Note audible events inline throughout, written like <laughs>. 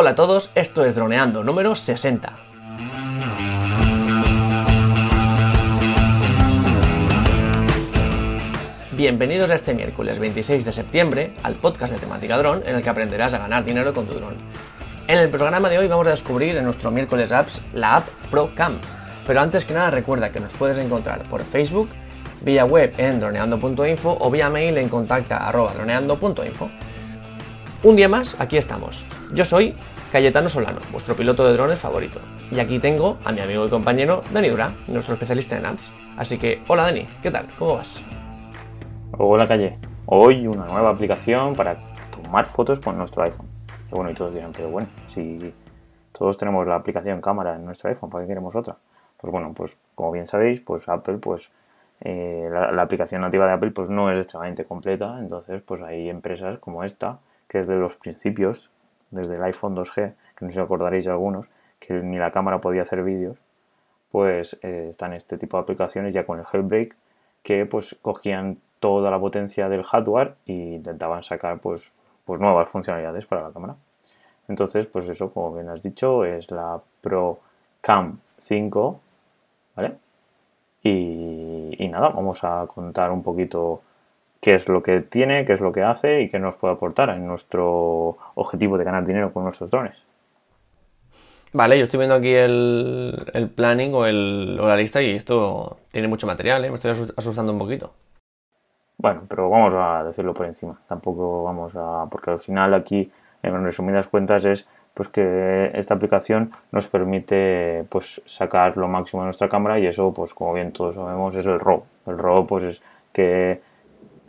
Hola a todos, esto es Droneando número 60. Bienvenidos a este miércoles 26 de septiembre al podcast de temática dron en el que aprenderás a ganar dinero con tu dron. En el programa de hoy vamos a descubrir en nuestro miércoles apps la app ProCam. Pero antes que nada recuerda que nos puedes encontrar por Facebook, vía web en droneando.info o vía mail en contacta.droneando.info. Un día más, aquí estamos. Yo soy Cayetano Solano, vuestro piloto de drones favorito. Y aquí tengo a mi amigo y compañero Dani Dura, nuestro especialista en apps. Así que, hola Dani, ¿qué tal? ¿Cómo vas? Hola Calle, hoy una nueva aplicación para tomar fotos con nuestro iPhone. Y bueno, y todos dirán, pero bueno, si todos tenemos la aplicación cámara en nuestro iPhone, ¿para qué queremos otra? Pues bueno, pues como bien sabéis, pues Apple pues eh, la, aplicación nativa de Apple pues no es extremadamente completa, entonces pues hay empresas como esta, que desde los principios, desde el iPhone 2G, que no sé si acordaréis algunos, que ni la cámara podía hacer vídeos, pues eh, están este tipo de aplicaciones ya con el Hellbreak, que pues cogían toda la potencia del hardware e intentaban sacar pues, pues nuevas funcionalidades para la cámara. Entonces, pues eso, como bien has dicho, es la Pro Cam 5, ¿vale? Y, nada, vamos a contar un poquito qué es lo que tiene, qué es lo que hace y qué nos puede aportar en nuestro objetivo de ganar dinero con nuestros drones. Vale, yo estoy viendo aquí el, planning o, el, o, la lista y esto tiene mucho material, ¿eh? me estoy asustando un poquito. Bueno, pero vamos a decirlo por encima. Tampoco vamos a. Porque al final aquí, en resumidas cuentas, es pues que esta aplicación nos permite pues sacar lo máximo de nuestra cámara y eso pues como bien todos sabemos es el RAW. El RAW pues es que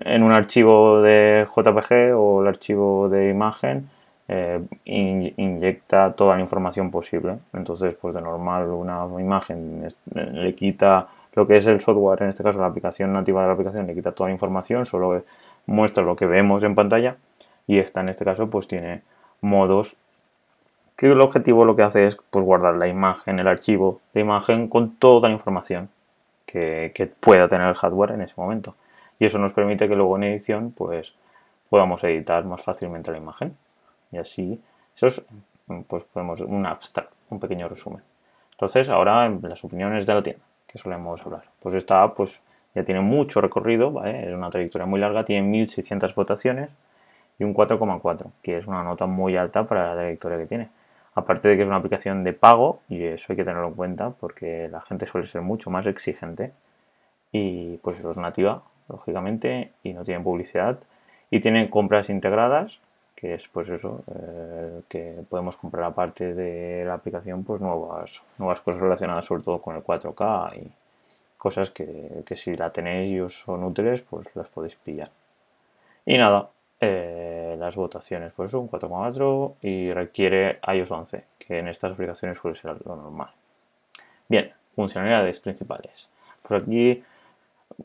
en un archivo de JPG o el archivo de imagen eh, inyecta toda la información posible. Entonces pues de normal una imagen le quita lo que es el software, en este caso la aplicación nativa de la aplicación, le quita toda la información, solo muestra lo que vemos en pantalla y esta en este caso pues tiene modos que el objetivo lo que hace es pues, guardar la imagen, el archivo de imagen con toda la información que, pueda tener el hardware en ese momento. Y eso nos permite que luego en edición pues, podamos editar más fácilmente la imagen. Y así, eso es pues, podemos, un abstract, un pequeño resumen. Entonces, ahora las opiniones de la tienda, que solemos hablar. Pues esta app pues, ya tiene mucho recorrido, es una trayectoria muy larga, tiene 1600 votaciones y un 4,4, que es una nota muy alta para la trayectoria que tiene. Aparte de que es una aplicación de pago, y eso hay que tenerlo en cuenta porque la gente suele ser mucho más exigente. Y pues eso es nativa, lógicamente, y no tiene publicidad. Y tiene compras integradas, que es pues eso, eh, que podemos comprar aparte de la aplicación pues nuevas, nuevas cosas relacionadas sobre todo con el 4K y cosas que, que si la tenéis y os son útiles pues las podéis pillar. Y nada, eh, las votaciones, pues un 4,4 y requiere iOS 11, que en estas aplicaciones suele ser lo normal. Bien, funcionalidades principales. Pues aquí,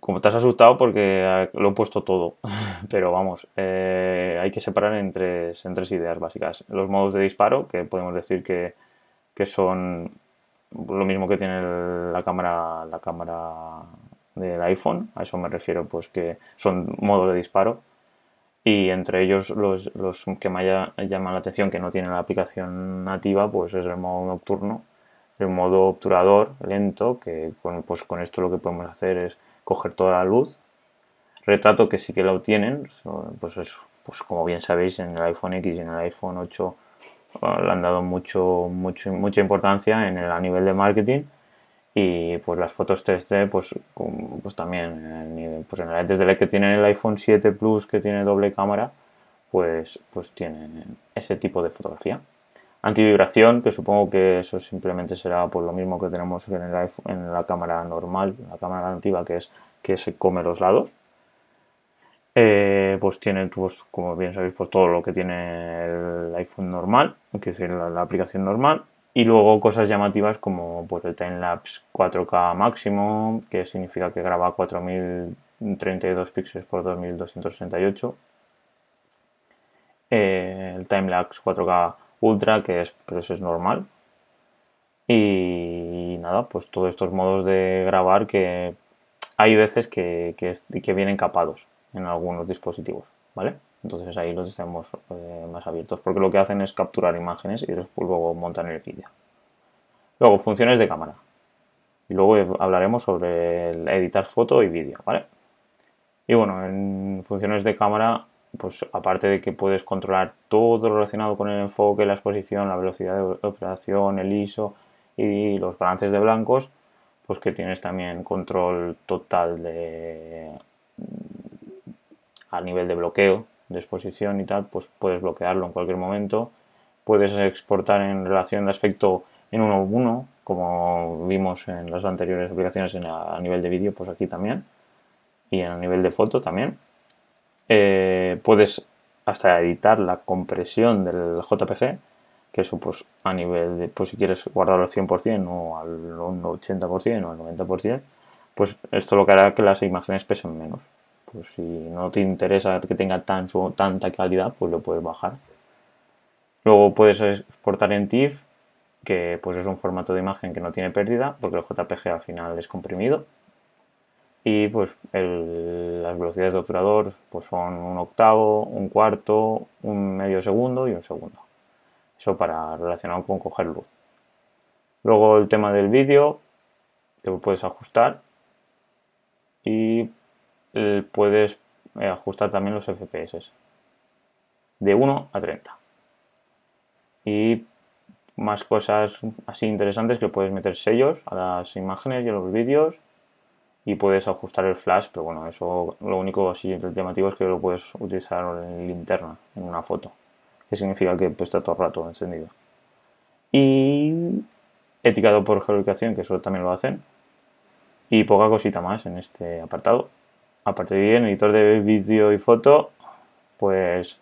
como te has asustado porque lo he puesto todo, <laughs> pero vamos, eh, hay que separar en tres, ideas básicas. Los modos de disparo, que podemos decir que, que son lo mismo que tiene la cámara, la cámara del iPhone, a eso me refiero, pues que son modos de disparo. Y entre ellos los, los que me llaman la atención que no tienen la aplicación nativa pues es el modo nocturno el modo obturador lento que con, pues con esto lo que podemos hacer es coger toda la luz. Retrato que sí que lo tienen pues es pues como bien sabéis en el iPhone X y en el iPhone 8 ah, le han dado mucho, mucho mucha importancia en el, a nivel de marketing. Y pues las fotos 3D pues, pues también pues en el, desde el que tienen el iPhone 7 Plus que tiene doble cámara pues, pues tienen ese tipo de fotografía antivibración que supongo que eso simplemente será por lo mismo que tenemos en, el en la cámara normal la cámara nativa que es que se come los lados eh, pues tiene pues, como bien sabéis pues todo lo que tiene el iPhone normal que es la aplicación normal y luego cosas llamativas como pues, el timelapse 4K máximo, que significa que graba 4032 píxeles por 2268. Eh, el timelapse 4K ultra, que es, pues, es normal. Y, nada, pues todos estos modos de grabar que hay veces que, que, vienen capados en algunos dispositivos, ¿vale? Entonces ahí los tenemos eh, más abiertos porque lo que hacen es capturar imágenes y después luego montan el vídeo. Luego, funciones de cámara. Y luego hablaremos sobre editar foto y vídeo, ¿vale? Y bueno, en funciones de cámara, pues aparte de que puedes controlar todo relacionado con el enfoque, la exposición, la velocidad de operación, el ISO y los balances de blancos, pues que tienes también control total de a nivel de bloqueo de exposición y tal, pues puedes bloquearlo en cualquier momento. Puedes exportar en relación de aspecto en 1.1, como vimos en las anteriores aplicaciones a nivel de vídeo, pues aquí también. Y a nivel de foto también. Eh, puedes hasta editar la compresión del JPG, que eso pues a nivel de, pues si quieres guardarlo al 100% o al 80% o al 90%, pues esto lo que hará que las imágenes pesen menos. Pues si no te interesa que tenga tan, tanta calidad, pues lo puedes bajar. Luego puedes exportar en TIFF, que pues es un formato de imagen que no tiene pérdida, porque el JPG al final es comprimido. Y pues las velocidades de obturador pues son un octavo, un cuarto, un medio segundo y un segundo. Eso para relacionado con coger luz. Luego el tema del vídeo, te lo puedes ajustar y eh, puedes eh, ajustar también los FPS de 1 a 30. Y más cosas así interesantes que puedes meter sellos a las imágenes y a los vídeos y puedes ajustar el flash, pero bueno, eso lo único así llamativo es que lo puedes utilizar en linterna, en una foto, que significa que pues, está todo el rato encendido. Y etiquetado por geolocalización, que eso también lo hacen, y poca cosita más en este apartado. Aparte de en editor de vídeo y foto, pues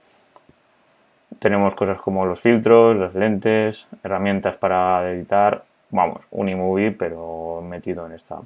tenemos cosas como los filtros, las lentes, herramientas para editar, vamos, un iMovie pero metido en esta.